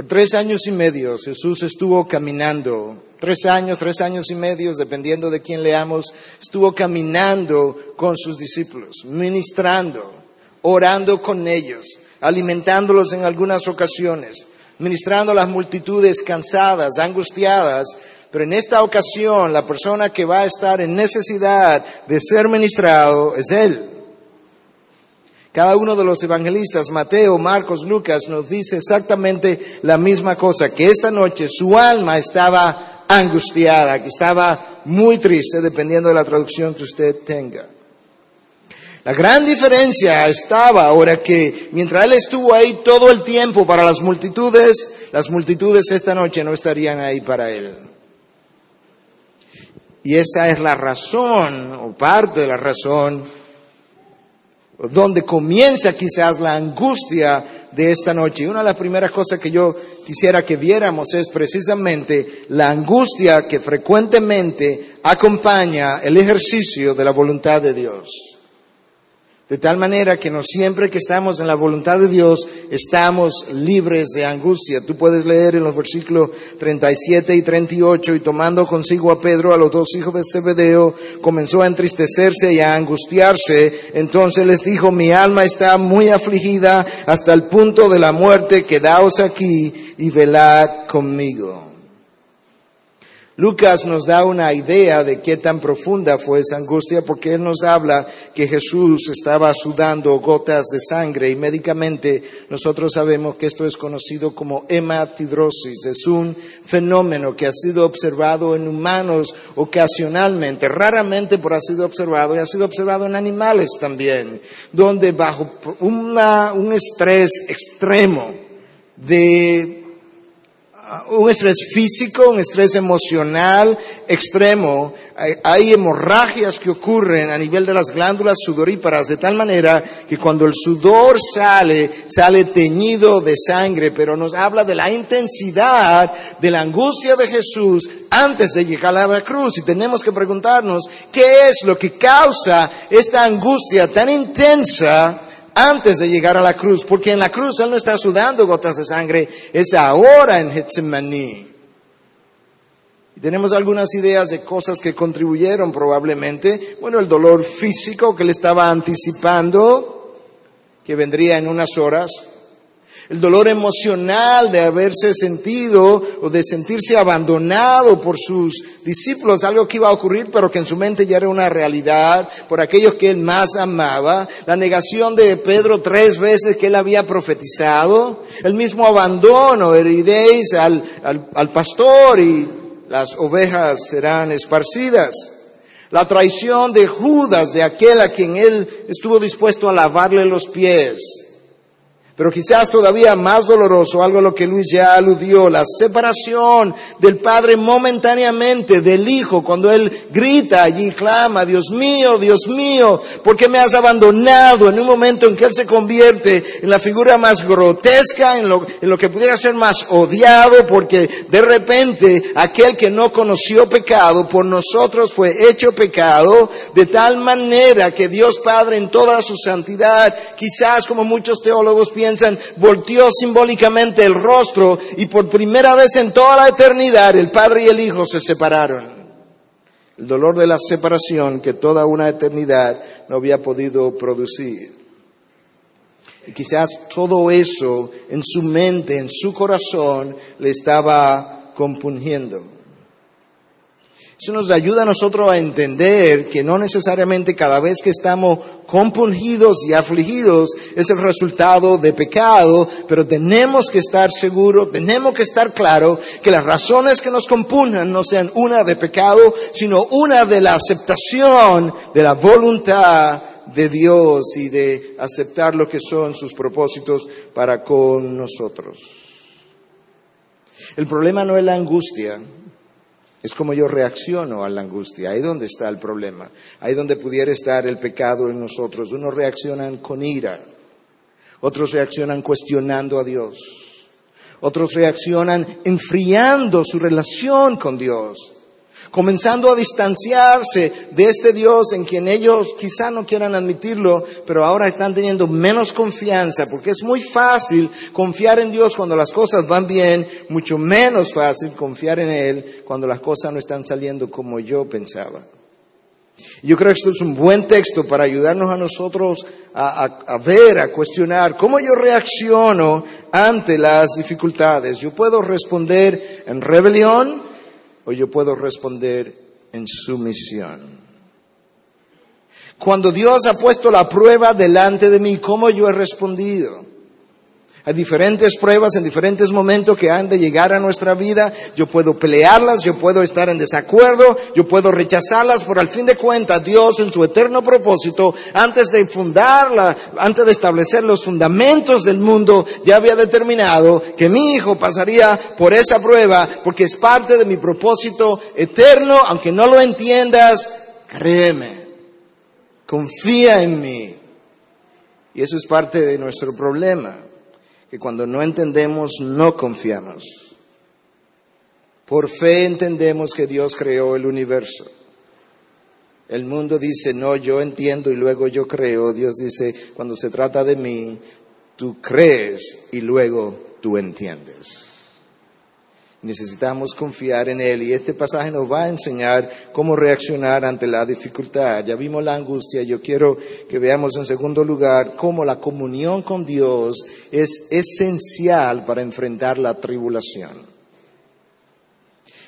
Por tres años y medio Jesús estuvo caminando, tres años, tres años y medio, dependiendo de quién leamos, estuvo caminando con sus discípulos, ministrando, orando con ellos, alimentándolos en algunas ocasiones, ministrando a las multitudes cansadas, angustiadas, pero en esta ocasión la persona que va a estar en necesidad de ser ministrado es Él. Cada uno de los evangelistas, Mateo, Marcos, Lucas, nos dice exactamente la misma cosa, que esta noche su alma estaba angustiada, que estaba muy triste, dependiendo de la traducción que usted tenga. La gran diferencia estaba ahora que mientras él estuvo ahí todo el tiempo para las multitudes, las multitudes esta noche no estarían ahí para él. Y esa es la razón, o parte de la razón, donde comienza quizás la angustia de esta noche. Y una de las primeras cosas que yo quisiera que viéramos es precisamente la angustia que frecuentemente acompaña el ejercicio de la voluntad de Dios. De tal manera que no siempre que estamos en la voluntad de Dios estamos libres de angustia. Tú puedes leer en los versículos 37 y 38 y tomando consigo a Pedro, a los dos hijos de Zebedeo, comenzó a entristecerse y a angustiarse. Entonces les dijo, mi alma está muy afligida hasta el punto de la muerte, quedaos aquí y velad conmigo. Lucas nos da una idea de qué tan profunda fue esa angustia porque él nos habla que Jesús estaba sudando gotas de sangre y médicamente nosotros sabemos que esto es conocido como hematidrosis. Es un fenómeno que ha sido observado en humanos ocasionalmente, raramente por ha sido observado y ha sido observado en animales también, donde bajo un estrés extremo de un estrés físico, un estrés emocional extremo. Hay hemorragias que ocurren a nivel de las glándulas sudoríparas de tal manera que cuando el sudor sale, sale teñido de sangre, pero nos habla de la intensidad de la angustia de Jesús antes de llegar a la cruz. Y tenemos que preguntarnos qué es lo que causa esta angustia tan intensa antes de llegar a la cruz, porque en la cruz Él no está sudando gotas de sangre, es ahora en Getsemaní. Tenemos algunas ideas de cosas que contribuyeron probablemente. Bueno, el dolor físico que Él estaba anticipando, que vendría en unas horas el dolor emocional de haberse sentido o de sentirse abandonado por sus discípulos, algo que iba a ocurrir pero que en su mente ya era una realidad por aquellos que él más amaba, la negación de Pedro tres veces que él había profetizado, el mismo abandono, heriréis al, al pastor y las ovejas serán esparcidas. La traición de Judas, de aquel a quien él estuvo dispuesto a lavarle los pies pero quizás todavía más doloroso, algo a lo que Luis ya aludió, la separación del Padre momentáneamente del Hijo, cuando Él grita allí, clama, Dios mío, Dios mío, ¿por qué me has abandonado? En un momento en que Él se convierte en la figura más grotesca, en lo, en lo que pudiera ser más odiado, porque de repente aquel que no conoció pecado por nosotros fue hecho pecado, de tal manera que Dios Padre en toda su santidad, quizás como muchos teólogos piensan, volteó simbólicamente el rostro y por primera vez en toda la eternidad el Padre y el Hijo se separaron. El dolor de la separación que toda una eternidad no había podido producir. Y quizás todo eso en su mente, en su corazón, le estaba compungiendo. Eso nos ayuda a nosotros a entender que no necesariamente cada vez que estamos compungidos y afligidos es el resultado de pecado, pero tenemos que estar seguros, tenemos que estar claros que las razones que nos compunjan no sean una de pecado, sino una de la aceptación de la voluntad de Dios y de aceptar lo que son sus propósitos para con nosotros. El problema no es la angustia, es como yo reacciono a la angustia. Ahí donde está el problema. Ahí donde pudiera estar el pecado en nosotros. Unos reaccionan con ira. Otros reaccionan cuestionando a Dios. Otros reaccionan enfriando su relación con Dios. Comenzando a distanciarse de este Dios en quien ellos quizá no quieran admitirlo, pero ahora están teniendo menos confianza, porque es muy fácil confiar en Dios cuando las cosas van bien, mucho menos fácil confiar en Él cuando las cosas no están saliendo como yo pensaba. Yo creo que esto es un buen texto para ayudarnos a nosotros a, ver, a cuestionar cómo yo reacciono ante las dificultades. Yo puedo responder en rebelión o yo puedo responder en sumisión. Cuando Dios ha puesto la prueba delante de mí, ¿cómo yo he respondido? Hay diferentes pruebas en diferentes momentos que han de llegar a nuestra vida. Yo puedo pelearlas, yo puedo estar en desacuerdo, yo puedo rechazarlas, pero al fin de cuentas Dios en su eterno propósito, antes de fundarla, antes de establecer los fundamentos del mundo, ya había determinado que mi hijo pasaría por esa prueba porque es parte de mi propósito eterno, aunque no lo entiendas, créeme, confía en mí. Y eso es parte de nuestro problema que cuando no entendemos no confiamos. Por fe entendemos que Dios creó el universo. El mundo dice, no, yo entiendo y luego yo creo. Dios dice, cuando se trata de mí, tú crees y luego tú entiendes. Necesitamos confiar en Él y este pasaje nos va a enseñar cómo reaccionar ante la dificultad. Ya vimos la angustia, yo quiero que veamos en segundo lugar cómo la comunión con Dios es esencial para enfrentar la tribulación.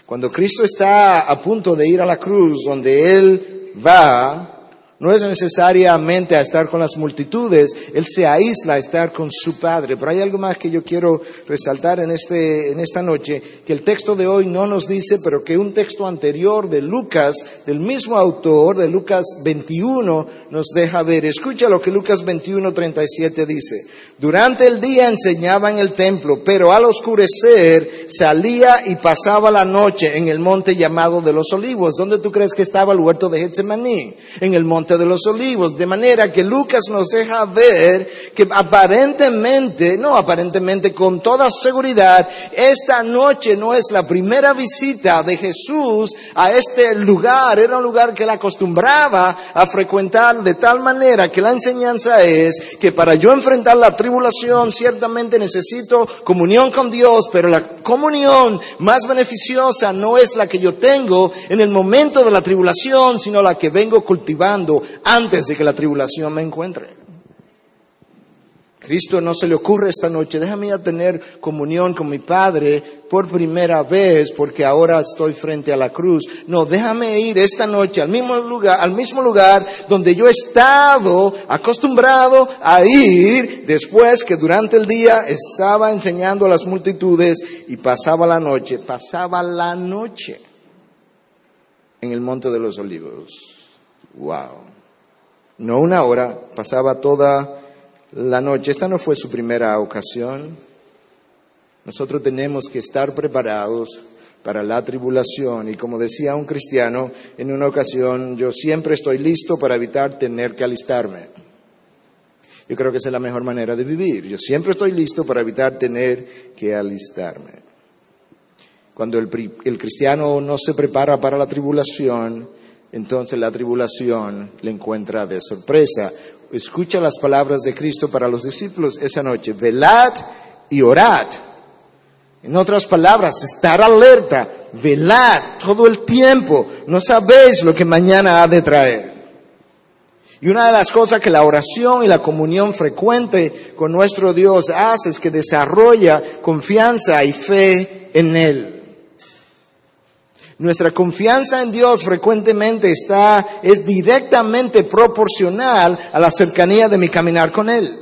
Cuando Cristo está a punto de ir a la cruz, donde Él va, no es necesariamente a estar con las multitudes, Él se aísla a estar con su Padre. Pero hay algo más que yo quiero resaltar en, este, en esta noche, que el texto de hoy no nos dice, pero que un texto anterior de Lucas, del mismo autor, de Lucas 21, nos deja ver. Escucha lo que Lucas 21, 37 dice. Durante el día enseñaba en el templo, pero al oscurecer salía y pasaba la noche en el monte llamado de los olivos. ¿Dónde tú crees que estaba el huerto de Getsemaní? En el monte de los olivos. De manera que Lucas nos deja ver que aparentemente, no aparentemente, con toda seguridad, esta noche no es la primera visita de Jesús a este lugar. Era un lugar que él acostumbraba a frecuentar de tal manera que la enseñanza es que para yo enfrentar la tribu ciertamente necesito comunión con Dios, pero la comunión más beneficiosa no es la que yo tengo en el momento de la tribulación, sino la que vengo cultivando antes de que la tribulación me encuentre. Cristo no se le ocurre esta noche, déjame tener comunión con mi Padre por primera vez porque ahora estoy frente a la cruz. No, déjame ir esta noche al mismo lugar, al mismo lugar donde yo he estado acostumbrado a ir después que durante el día estaba enseñando a las multitudes y pasaba la noche, pasaba la noche en el Monte de los Olivos. Wow. No una hora, pasaba toda la noche. Esta no fue su primera ocasión. Nosotros tenemos que estar preparados para la tribulación. Y como decía un cristiano en una ocasión, yo siempre estoy listo para evitar tener que alistarme. Yo creo que esa es la mejor manera de vivir. Yo siempre estoy listo para evitar tener que alistarme. Cuando el, el cristiano no se prepara para la tribulación, entonces la tribulación le encuentra de sorpresa escucha las palabras de Cristo para los discípulos esa noche. Velad y orad. En otras palabras, estar alerta, velad todo el tiempo. No sabéis lo que mañana ha de traer. Y una de las cosas que la oración y la comunión frecuente con nuestro Dios hace es que desarrolla confianza y fe en Él. Nuestra confianza en Dios frecuentemente está, es directamente proporcional a la cercanía de mi caminar con Él.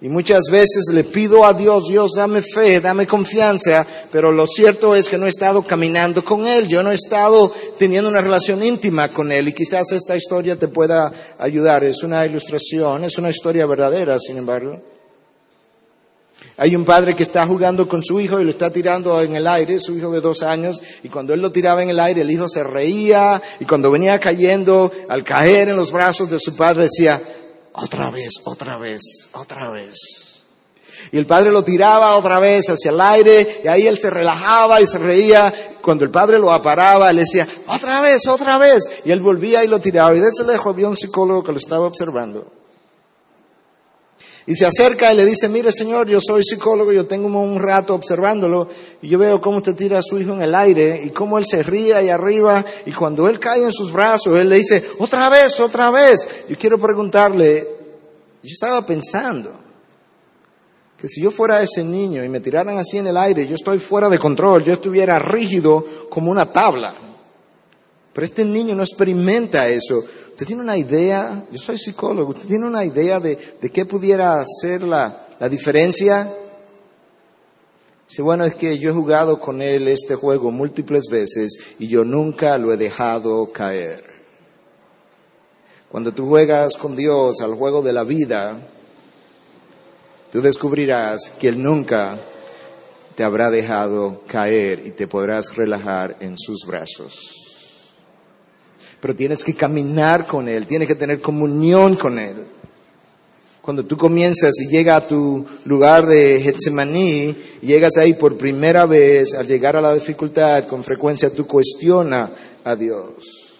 Y muchas veces le pido a Dios, Dios, dame fe, dame confianza, pero lo cierto es que no he estado caminando con Él, yo no he estado teniendo una relación íntima con Él y quizás esta historia te pueda ayudar. Es una ilustración, es una historia verdadera, sin embargo. Hay un padre que está jugando con su hijo y lo está tirando en el aire, su hijo de dos años, y cuando él lo tiraba en el aire, el hijo se reía, y cuando venía cayendo, al caer en los brazos de su padre, decía, otra vez, otra vez, otra vez. Y el padre lo tiraba otra vez hacia el aire, y ahí él se relajaba y se reía, cuando el padre lo aparaba, él decía, otra vez, otra vez. Y él volvía y lo tiraba. Y desde lejos había un psicólogo que lo estaba observando. Y se acerca y le dice, mire señor, yo soy psicólogo, yo tengo un rato observándolo y yo veo cómo usted tira a su hijo en el aire y cómo él se ríe ahí arriba y cuando él cae en sus brazos, él le dice, otra vez, otra vez. Yo quiero preguntarle, yo estaba pensando que si yo fuera ese niño y me tiraran así en el aire, yo estoy fuera de control, yo estuviera rígido como una tabla. Pero este niño no experimenta eso. ¿Usted tiene una idea? Yo soy psicólogo. ¿Usted tiene una idea de, qué pudiera ser la, la diferencia? Dice, bueno, es que yo he jugado con él este juego múltiples veces y yo nunca lo he dejado caer. Cuando tú juegas con Dios al juego de la vida, tú descubrirás que Él nunca te habrá dejado caer y te podrás relajar en sus brazos pero tienes que caminar con Él, tienes que tener comunión con Él. Cuando tú comienzas y llegas a tu lugar de Getsemaní, llegas ahí por primera vez, al llegar a la dificultad, con frecuencia tú cuestionas a Dios.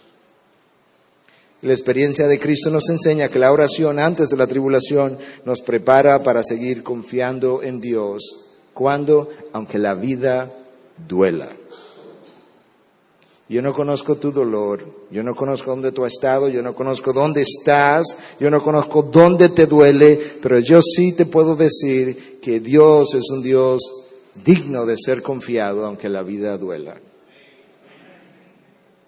La experiencia de Cristo nos enseña que la oración antes de la tribulación nos prepara para seguir confiando en Dios, cuando, aunque la vida duela. Yo no conozco tu dolor, yo no conozco dónde tú has estado, yo no conozco dónde estás, yo no conozco dónde te duele, pero yo sí te puedo decir que Dios es un Dios digno de ser confiado, aunque la vida duela.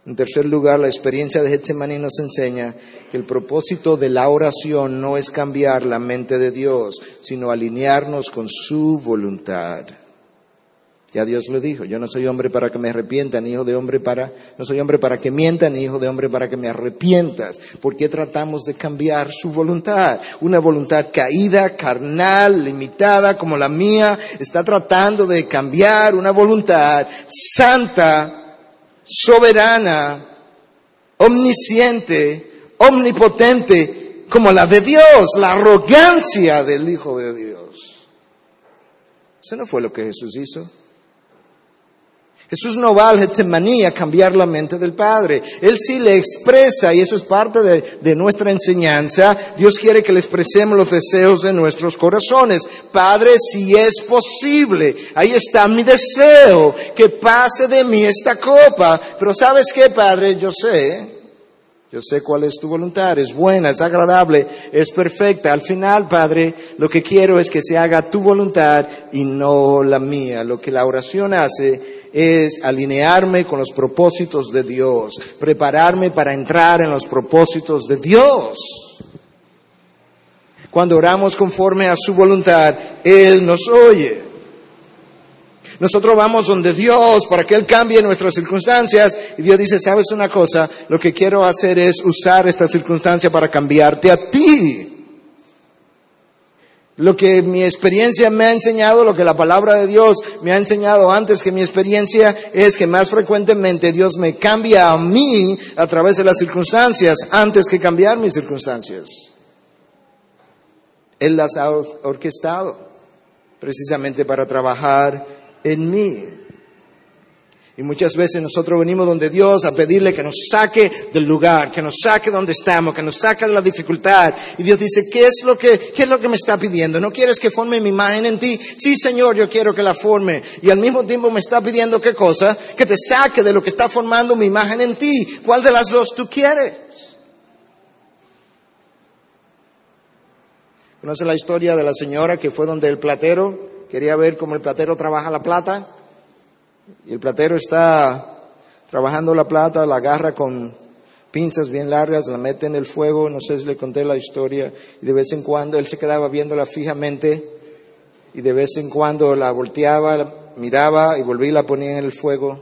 En tercer lugar, la experiencia de Getsemaní nos enseña que el propósito de la oración no es cambiar la mente de Dios, sino alinearnos con su voluntad. Ya Dios lo dijo, yo no soy hombre para que me arrepienta, ni hijo de hombre para, no soy hombre para que mienta, ni hijo de hombre para que me arrepientas. ¿Por qué tratamos de cambiar su voluntad? Una voluntad caída, carnal, limitada como la mía, está tratando de cambiar una voluntad santa, soberana, omnisciente, omnipotente, como la de Dios, la arrogancia del Hijo de Dios. Eso no fue lo que Jesús hizo. Jesús no va al Getsemaní a cambiar la mente del Padre. Él sí le expresa, y eso es parte de, de, nuestra enseñanza, Dios quiere que le expresemos los deseos de nuestros corazones. Padre, si es posible, ahí está mi deseo, que pase de mí esta copa. Pero sabes qué, Padre, yo sé, yo sé cuál es tu voluntad, es buena, es agradable, es perfecta. Al final, Padre, lo que quiero es que se haga tu voluntad y no la mía. Lo que la oración hace es alinearme con los propósitos de Dios, prepararme para entrar en los propósitos de Dios. Cuando oramos conforme a su voluntad, Él nos oye. Nosotros vamos donde Dios para que Él cambie nuestras circunstancias y Dios dice, sabes una cosa, lo que quiero hacer es usar esta circunstancia para cambiarte a ti. Lo que mi experiencia me ha enseñado, lo que la palabra de Dios me ha enseñado antes que mi experiencia es que más frecuentemente Dios me cambia a mí a través de las circunstancias antes que cambiar mis circunstancias. Él las ha orquestado precisamente para trabajar en mí. Y muchas veces nosotros venimos donde Dios a pedirle que nos saque del lugar, que nos saque donde estamos, que nos saque de la dificultad. Y Dios dice, ¿qué es lo que, qué es lo que me está pidiendo? ¿No quieres que forme mi imagen en ti? Sí, Señor, yo quiero que la forme. Y al mismo tiempo me está pidiendo qué cosa? Que te saque de lo que está formando mi imagen en ti. ¿Cuál de las dos tú quieres? ¿Conoce la historia de la señora que fue donde el platero quería ver cómo el platero trabaja la plata? Y el platero está trabajando la plata, la agarra con pinzas bien largas, la mete en el fuego, no sé si le conté la historia, y de vez en cuando él se quedaba viéndola fijamente, y de vez en cuando la volteaba, miraba y volvía y la ponía en el fuego,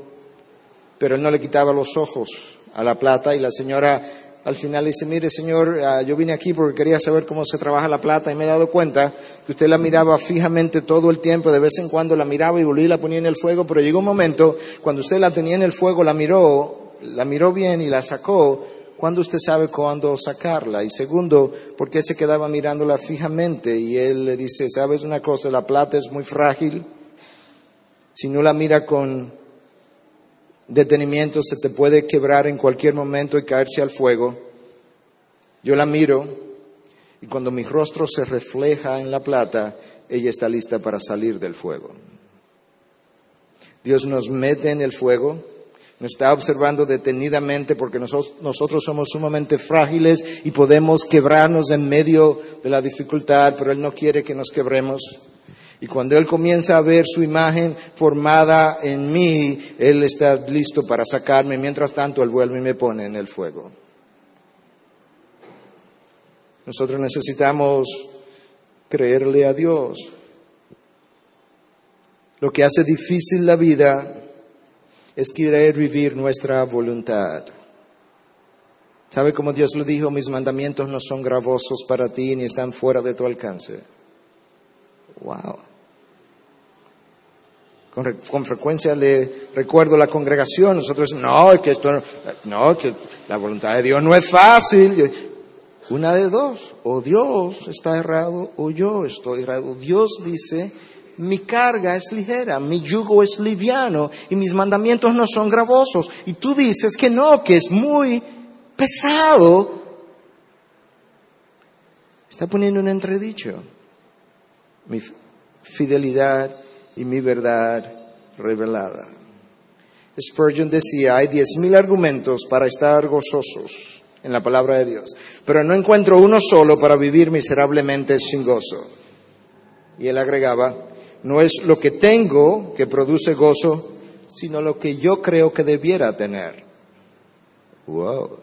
pero él no le quitaba los ojos a la plata, y la señora al final dice, mire señor, ah, yo vine aquí porque quería saber cómo se trabaja la plata y me he dado cuenta que usted la miraba fijamente todo el tiempo, de vez en cuando la miraba y volvía y la ponía en el fuego, pero llegó un momento cuando usted la tenía en el fuego, la miró, la miró bien y la sacó, cuando usted sabe cuándo sacarla? Y segundo, ¿por qué se quedaba mirándola fijamente? Y él le dice, ¿sabes una cosa? La plata es muy frágil. Si no la mira con detenimiento se te puede quebrar en cualquier momento y caerse al fuego. Yo la miro y cuando mi rostro se refleja en la plata, ella está lista para salir del fuego. Dios nos mete en el fuego, nos está observando detenidamente porque nosotros, somos sumamente frágiles y podemos quebrarnos en medio de la dificultad, pero Él no quiere que nos quebremos. Y cuando Él comienza a ver su imagen formada en mí, Él está listo para sacarme. Mientras tanto, Él vuelve y me pone en el fuego. Nosotros necesitamos creerle a Dios. Lo que hace difícil la vida es querer vivir nuestra voluntad. ¿Sabe cómo Dios lo dijo? Mis mandamientos no son gravosos para ti ni están fuera de tu alcance. Wow. Con, frecuencia le recuerdo a la congregación, nosotros, no, que esto, no, que la voluntad de Dios no es fácil. Una de dos, o Dios está errado o yo estoy errado. Dios dice, mi carga es ligera, mi yugo es liviano y mis mandamientos no son gravosos. Y tú dices que no, que es muy pesado. Está poniendo un entredicho. Mi fidelidad y mi verdad revelada. Spurgeon decía, hay diez mil argumentos para estar gozosos en la palabra de Dios, pero no encuentro uno solo para vivir miserablemente sin gozo. Y él agregaba, no es lo que tengo que produce gozo, sino lo que yo creo que debiera tener. Wow.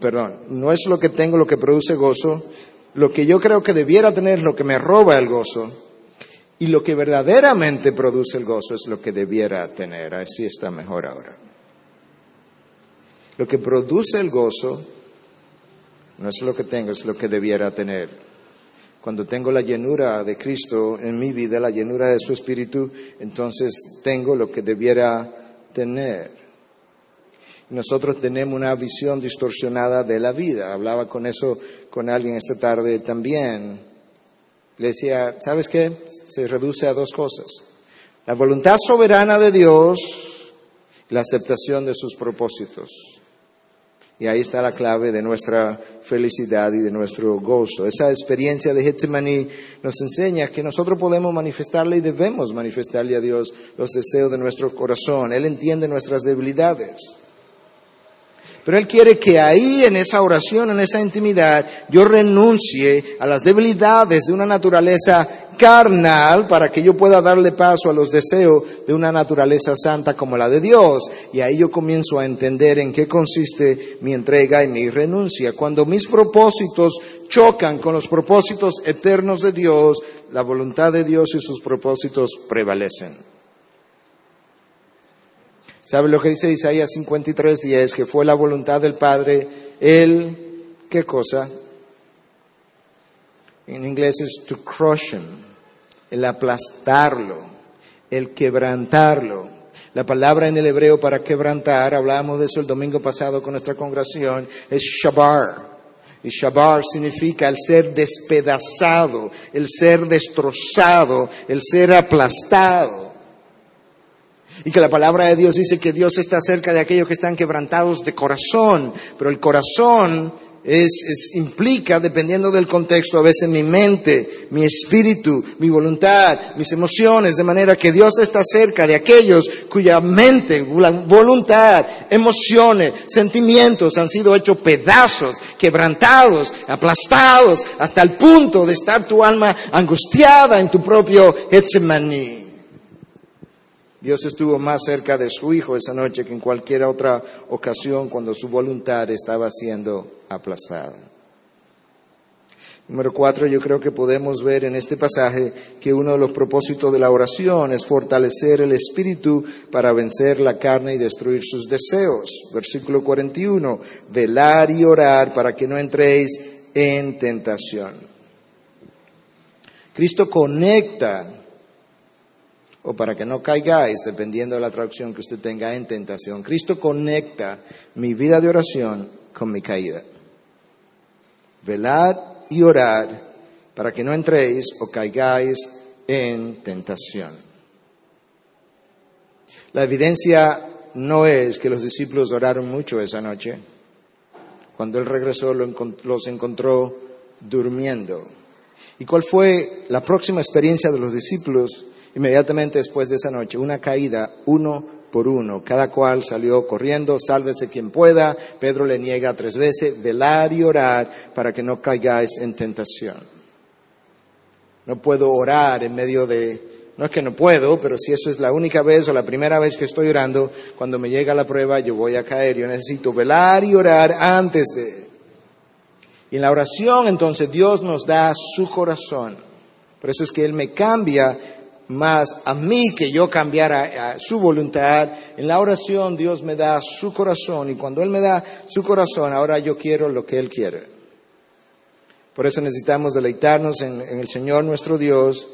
Perdón, no es lo que tengo lo que produce gozo, lo que yo creo que debiera tener es lo que me roba el gozo. Y lo que verdaderamente produce el gozo es lo que debiera tener. Así está mejor ahora. Lo que produce el gozo no es lo que tengo, es lo que debiera tener. Cuando tengo la llenura de Cristo en mi vida, la llenura de su Espíritu, entonces tengo lo que debiera tener. Nosotros tenemos una visión distorsionada de la vida. Hablaba con eso con alguien esta tarde también. Le decía, ¿sabes qué? Se reduce a dos cosas. La voluntad soberana de Dios y la aceptación de sus propósitos. Y ahí está la clave de nuestra felicidad y de nuestro gozo. Esa experiencia de Getsemaní nos enseña que nosotros podemos manifestarle y debemos manifestarle a Dios los deseos de nuestro corazón. Él entiende nuestras debilidades. Pero Él quiere que ahí, en esa oración, en esa intimidad, yo renuncie a las debilidades de una naturaleza carnal para que yo pueda darle paso a los deseos de una naturaleza santa como la de Dios. Y ahí yo comienzo a entender en qué consiste mi entrega y mi renuncia. Cuando mis propósitos chocan con los propósitos eternos de Dios, la voluntad de Dios y sus propósitos prevalecen. ¿Sabe lo que dice Isaías 53, 10? Que fue la voluntad del Padre, Él, ¿qué cosa? En inglés es to crush him el aplastarlo, el quebrantarlo. La palabra en el hebreo para quebrantar, hablábamos de eso el domingo pasado con nuestra congregación, es shabar. Y shabar significa el ser despedazado, el ser destrozado, el ser aplastado. Y que la palabra de Dios dice que Dios está cerca de aquellos que están quebrantados de corazón, pero el corazón es, implica, dependiendo del contexto, a veces mi mente, mi espíritu, mi voluntad, mis emociones, de manera que Dios está cerca de aquellos cuya mente, voluntad, emociones, sentimientos han sido hechos pedazos, quebrantados, aplastados, hasta el punto de estar tu alma angustiada en tu propio Getsemaní. Dios estuvo más cerca de su Hijo esa noche que en cualquier otra ocasión cuando su voluntad estaba siendo aplastada. Número cuatro, yo creo que podemos ver en este pasaje que uno de los propósitos de la oración es fortalecer el espíritu para vencer la carne y destruir sus deseos. Versículo 41, velar y orar para que no entréis en tentación. Cristo conecta o para que no caigáis, dependiendo de la traducción que usted tenga en tentación. Cristo conecta mi vida de oración con mi caída. Velad y orad para que no entréis o caigáis en tentación. La evidencia no es que los discípulos oraron mucho esa noche. Cuando él regresó los encontró durmiendo. ¿Y cuál fue la próxima experiencia de los discípulos inmediatamente después de esa noche? Una caída, uno por uno. Cada cual salió corriendo, sálvese quien pueda. Pedro le niega tres veces, velar y orar para que no caigáis en tentación. No puedo orar en medio de no es que no puedo, pero si eso es la única vez o la primera vez que estoy orando, cuando me llega la prueba yo voy a caer. Yo necesito velar y orar antes de... Y en la oración entonces Dios nos da su corazón. Por eso es que Él me cambia más a mí que yo cambiara a su voluntad. En la oración Dios me da su corazón y cuando Él me da su corazón, ahora yo quiero lo que Él quiere. Por eso necesitamos deleitarnos en, en el Señor nuestro Dios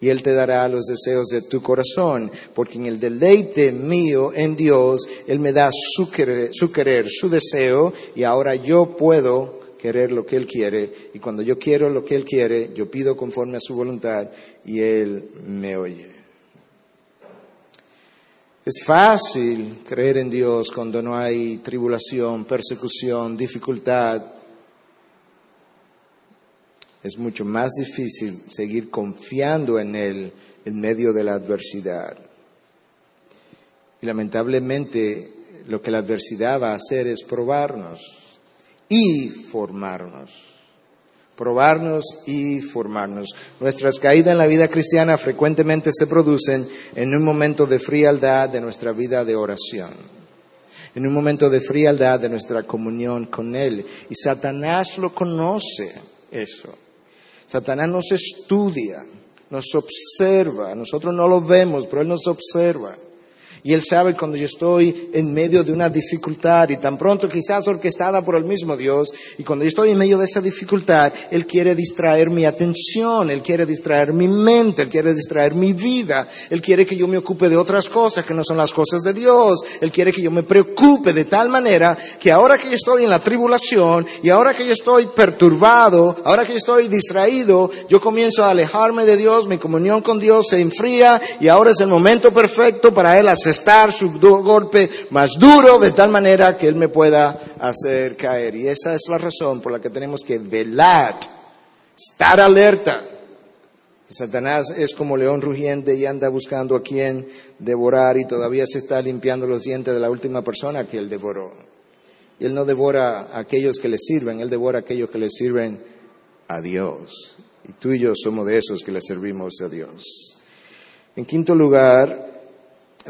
y Él te dará los deseos de tu corazón, porque en el deleite mío en Dios, Él me da su querer, su, querer, su deseo, y ahora yo puedo querer lo que Él quiere, y cuando yo quiero lo que Él quiere, yo pido conforme a su voluntad, y Él me oye. Es fácil creer en Dios cuando no hay tribulación, persecución, dificultad, es mucho más difícil seguir confiando en Él en medio de la adversidad. Y lamentablemente lo que la adversidad va a hacer es probarnos y formarnos. Probarnos y formarnos. Nuestras caídas en la vida cristiana frecuentemente se producen en un momento de frialdad de nuestra vida de oración en un momento de frialdad de nuestra comunión con Él. Y Satanás lo conoce eso. Satanás nos estudia, nos observa, nosotros no lo vemos, pero Él nos observa. Y Él sabe cuando yo estoy en medio de una dificultad y tan pronto quizás orquestada por el mismo Dios, y cuando yo estoy en medio de esa dificultad, Él quiere distraer mi atención, Él quiere distraer mi mente, Él quiere distraer mi vida, Él quiere que yo me ocupe de otras cosas que no son las cosas de Dios, Él quiere que yo me preocupe de tal manera que ahora que yo estoy en la tribulación y ahora que yo estoy perturbado, ahora que yo estoy distraído, yo comienzo a alejarme de Dios, mi comunión con Dios se enfría y ahora es el momento perfecto para Él hacer estar su golpe más duro de tal manera que Él me pueda hacer caer. Y esa es la razón por la que tenemos que velar, estar alerta. Satanás es como león rugiente y anda buscando a quien devorar y todavía se está limpiando los dientes de la última persona que él devoró. Y él no devora a aquellos que le sirven, él devora a aquellos que le sirven a Dios. Y tú y yo somos de esos que le servimos a Dios. En quinto lugar,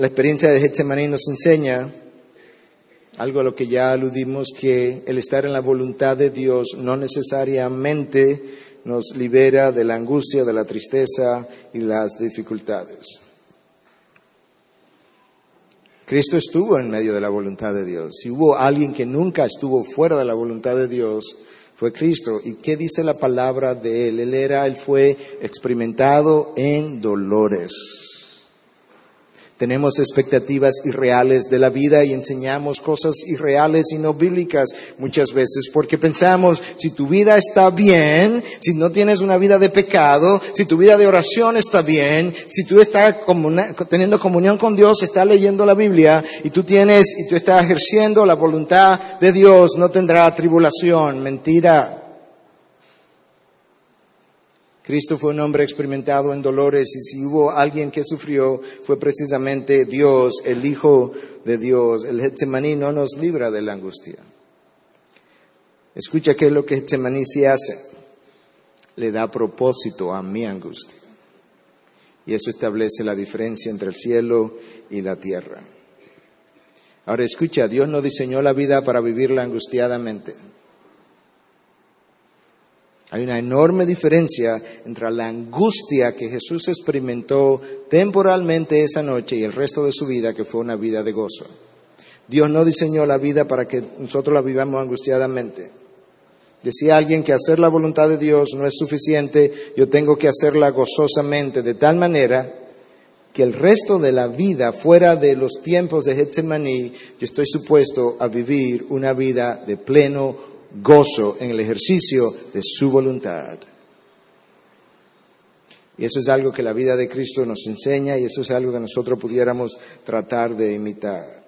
la experiencia de Getsemaní nos enseña algo a lo que ya aludimos, que el estar en la voluntad de Dios no necesariamente nos libera de la angustia, de la tristeza y las dificultades. Cristo estuvo en medio de la voluntad de Dios. Si hubo alguien que nunca estuvo fuera de la voluntad de Dios, fue Cristo. ¿Y qué dice la palabra de él? Él era, él fue experimentado en dolores tenemos expectativas irreales de la vida y enseñamos cosas irreales y no bíblicas muchas veces porque pensamos, si tu vida está bien, si no tienes una vida de pecado, si tu vida de oración está bien, si tú estás teniendo comunión con Dios, estás leyendo la Biblia y tú tienes y tú estás ejerciendo la voluntad de Dios, no tendrá tribulación. Mentira. Cristo fue un hombre experimentado en dolores y si hubo alguien que sufrió fue precisamente Dios, el Hijo de Dios. El Getsemaní no nos libra de la angustia. Escucha qué es lo que Getsemaní se hace. Le da propósito a mi angustia. Y eso establece la diferencia entre el cielo y la tierra. Ahora escucha, Dios no diseñó la vida para vivirla angustiadamente. Hay una enorme diferencia entre la angustia que Jesús experimentó temporalmente esa noche y el resto de su vida, que fue una vida de gozo. Dios no diseñó la vida para que nosotros la vivamos angustiadamente. Decía alguien que hacer la voluntad de Dios no es suficiente, yo tengo que hacerla gozosamente, de tal manera que el resto de la vida, fuera de los tiempos de Getsemaní, yo estoy supuesto a vivir una vida de pleno gozo en el ejercicio de su voluntad. Y eso es algo que la vida de Cristo nos enseña y eso es algo que nosotros pudiéramos tratar de imitar.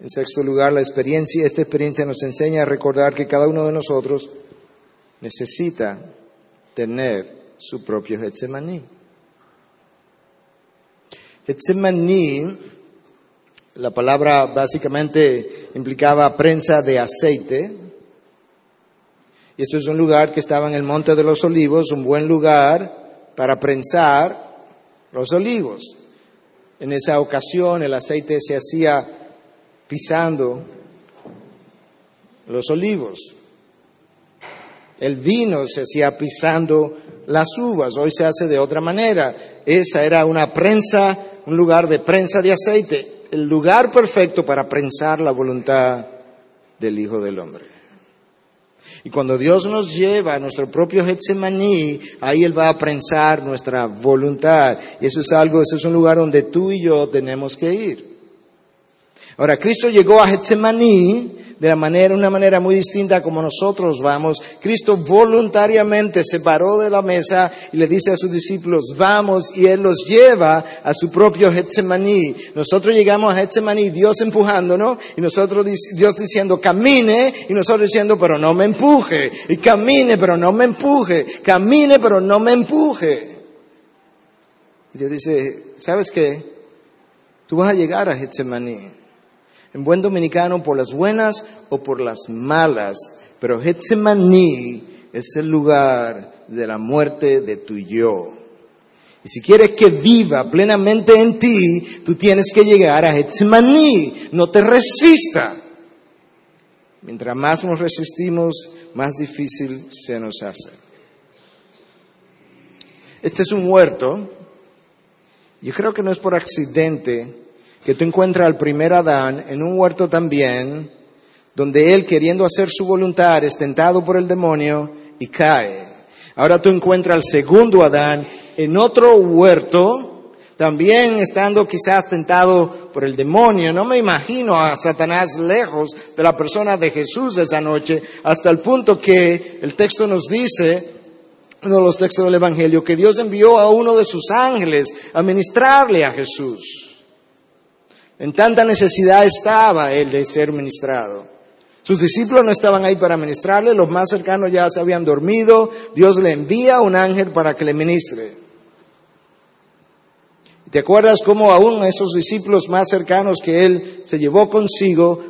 En sexto lugar, la experiencia, esta experiencia nos enseña a recordar que cada uno de nosotros necesita tener su propio Getsemaní. Getsemaní, la palabra básicamente implicaba prensa de aceite. Y esto es un lugar que estaba en el Monte de los Olivos, un buen lugar para prensar los olivos. En esa ocasión el aceite se hacía pisando los olivos. El vino se hacía pisando las uvas, hoy se hace de otra manera. Esa era una prensa, un lugar de prensa de aceite, el lugar perfecto para prensar la voluntad del Hijo del Hombre. Y cuando Dios nos lleva a nuestro propio Getsemaní, ahí Él va a prensar nuestra voluntad. Y eso es algo, eso es un lugar donde tú y yo tenemos que ir. Ahora, Cristo llegó a Getsemaní de la manera, una manera muy distinta como nosotros vamos. Cristo voluntariamente se paró de la mesa y le dice a sus discípulos, vamos, y Él los lleva a su propio Getsemaní. Nosotros llegamos a Getsemaní, Dios empujándonos, y nosotros, Dios diciendo, camine, y nosotros diciendo, pero no me empuje, y camine, pero no me empuje, camine, pero no me empuje. Y Dios dice, ¿sabes qué? Tú vas a llegar a Getsemaní en buen dominicano por las buenas o por las malas, pero Getsemaní es el lugar de la muerte de tu yo. Y si quieres que viva plenamente en ti, tú tienes que llegar a Getsemaní, no te resista. Mientras más nos resistimos, más difícil se nos hace. Este es un huerto. Yo creo que no es por accidente que tú encuentras al primer Adán en un huerto también, donde él queriendo hacer su voluntad es tentado por el demonio y cae. Ahora tú encuentras al segundo Adán en otro huerto, también estando quizás tentado por el demonio. No me imagino a Satanás lejos de la persona de Jesús esa noche, hasta el punto que el texto nos dice, uno de los textos del Evangelio, que Dios envió a uno de sus ángeles a ministrarle a Jesús. En tanta necesidad estaba él de ser ministrado. Sus discípulos no estaban ahí para ministrarle, los más cercanos ya se habían dormido, Dios le envía un ángel para que le ministre. ¿Te acuerdas cómo aún esos discípulos más cercanos que él se llevó consigo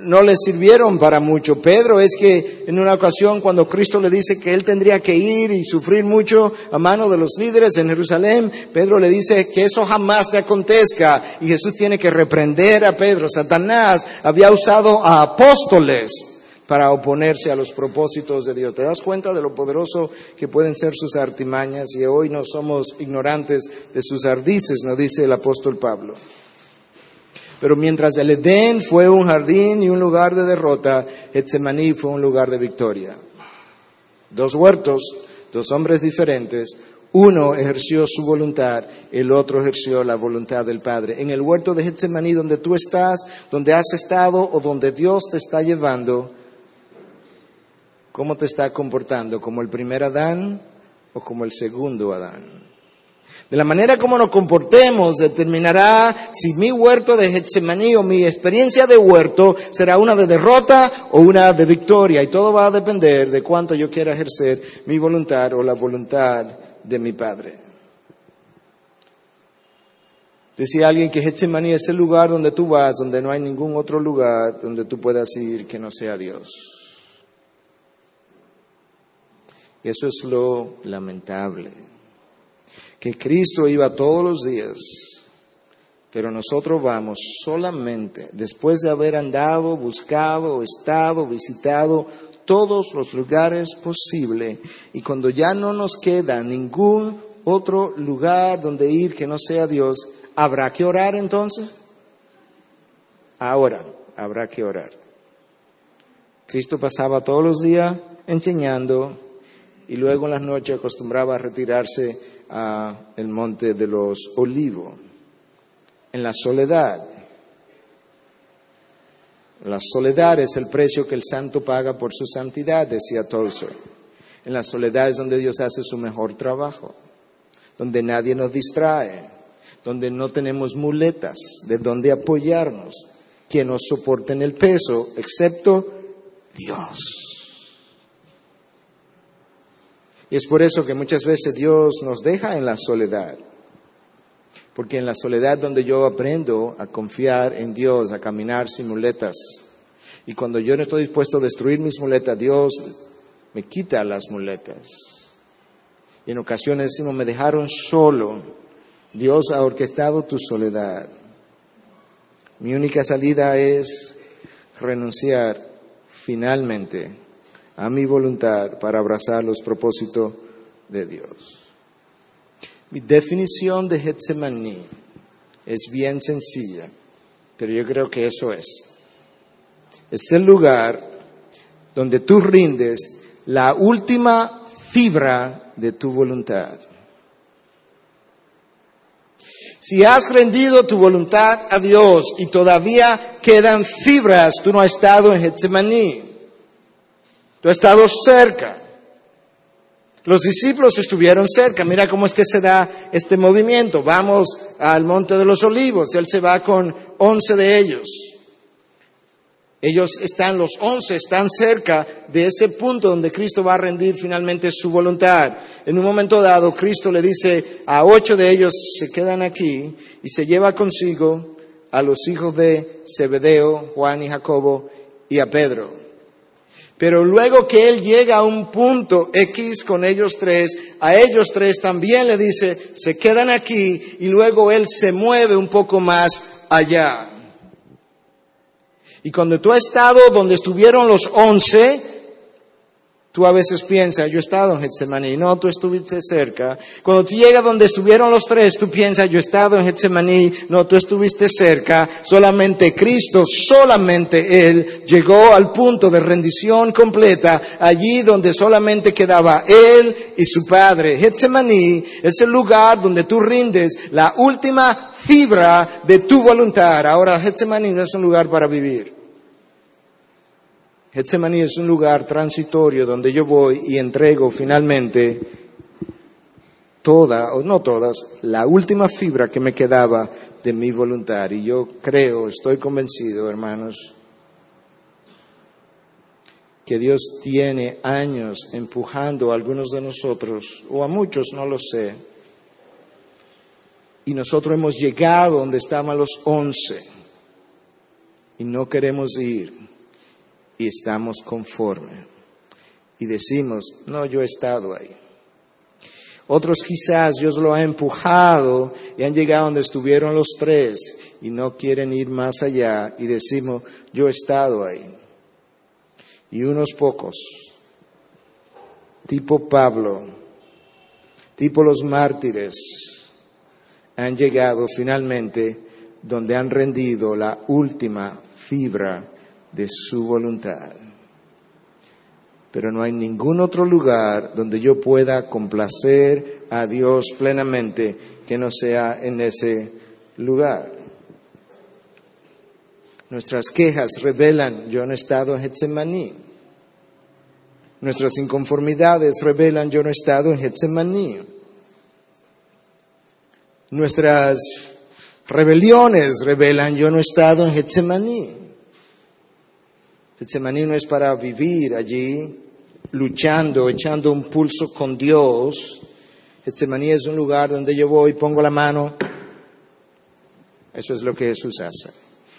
no le sirvieron para mucho. Pedro es que en una ocasión cuando Cristo le dice que él tendría que ir y sufrir mucho a mano de los líderes en Jerusalén, Pedro le dice que eso jamás te acontezca y Jesús tiene que reprender a Pedro. Satanás había usado a apóstoles para oponerse a los propósitos de Dios. ¿Te das cuenta de lo poderoso que pueden ser sus artimañas? Y hoy no somos ignorantes de sus ardices, nos dice el apóstol Pablo. Pero mientras el Edén fue un jardín y un lugar de derrota, Getsemaní fue un lugar de victoria. Dos huertos, dos hombres diferentes, uno ejerció su voluntad, el otro ejerció la voluntad del Padre. En el huerto de Getsemaní, donde tú estás, donde has estado o donde Dios te está llevando, ¿cómo te está comportando? ¿Como el primer Adán o como el segundo Adán? De la manera como nos comportemos determinará si mi huerto de Getsemaní o mi experiencia de huerto será una de derrota o una de victoria. Y todo va a depender de cuánto yo quiera ejercer mi voluntad o la voluntad de mi Padre. Decía alguien que Getsemaní es el lugar donde tú vas, donde no hay ningún otro lugar donde tú puedas ir que no sea Dios. Eso es lo lamentable que Cristo iba todos los días, pero nosotros vamos solamente después de haber andado, buscado, estado, visitado todos los lugares posibles y cuando ya no nos queda ningún otro lugar donde ir que no sea Dios, ¿habrá que orar entonces? Ahora habrá que orar. Cristo pasaba todos los días enseñando y luego en las noches acostumbraba a retirarse a el monte de los olivos, en la soledad. La soledad es el precio que el santo paga por su santidad, decía Tolstoy. En la soledad es donde Dios hace su mejor trabajo, donde nadie nos distrae, donde no tenemos muletas de donde apoyarnos, que nos soporten el peso, excepto Dios. Y es por eso que muchas veces Dios nos deja en la soledad. Porque en la soledad donde yo aprendo a confiar en Dios, a caminar sin muletas. Y cuando yo no estoy dispuesto a destruir mis muletas, Dios me quita las muletas. Y en ocasiones decimos, me dejaron solo. Dios ha orquestado tu soledad. Mi única salida es renunciar finalmente a mi voluntad para abrazar los propósitos de Dios. Mi definición de Getsemaní es bien sencilla, pero yo creo que eso es. Es el lugar donde tú rindes la última fibra de tu voluntad. Si has rendido tu voluntad a Dios y todavía quedan fibras, tú no has estado en Getsemaní. Tú has estado cerca. Los discípulos estuvieron cerca. Mira cómo es que se da este movimiento. Vamos al Monte de los Olivos. Él se va con once de ellos. Ellos están, los once están cerca de ese punto donde Cristo va a rendir finalmente su voluntad. En un momento dado, Cristo le dice a ocho de ellos, se quedan aquí, y se lleva consigo a los hijos de Zebedeo, Juan y Jacobo, y a Pedro. Pero luego que él llega a un punto X con ellos tres, a ellos tres también le dice, se quedan aquí, y luego él se mueve un poco más allá. Y cuando tú has estado donde estuvieron los once, tú a veces piensas, yo he estado en Getsemaní, no, tú estuviste cerca. Cuando tú llegas donde estuvieron los tres, tú piensas, yo he estado en Getsemaní, no, tú estuviste cerca. Solamente Cristo, solamente Él llegó al punto de rendición completa, allí donde solamente quedaba Él y su Padre. Getsemaní es el lugar donde tú rindes la última fibra de tu voluntad. Ahora, Getsemaní no es un lugar para vivir. Getsemaní es un lugar transitorio donde yo voy y entrego finalmente toda, o no todas, la última fibra que me quedaba de mi voluntad. Y yo creo, estoy convencido, hermanos, que Dios tiene años empujando a algunos de nosotros, o a muchos, no lo sé, y nosotros hemos llegado donde estaban los once y no queremos ir y estamos conformes. Y decimos, no, yo he estado ahí. Otros quizás Dios lo ha empujado y han llegado donde estuvieron los tres y no quieren ir más allá y decimos, yo he estado ahí. Y unos pocos, tipo Pablo, tipo los mártires, han llegado finalmente donde han rendido la última fibra de su voluntad. Pero no hay ningún otro lugar donde yo pueda complacer a Dios plenamente que no sea en ese lugar. Nuestras quejas revelan, yo no he estado en Getsemaní. Nuestras inconformidades revelan, yo no he estado en Getsemaní. Nuestras rebeliones revelan, yo no he estado en Getsemaní. Getsemaní no es para vivir allí luchando, echando un pulso con Dios. Getsemaní es un lugar donde yo voy, pongo la mano. Eso es lo que Jesús hace.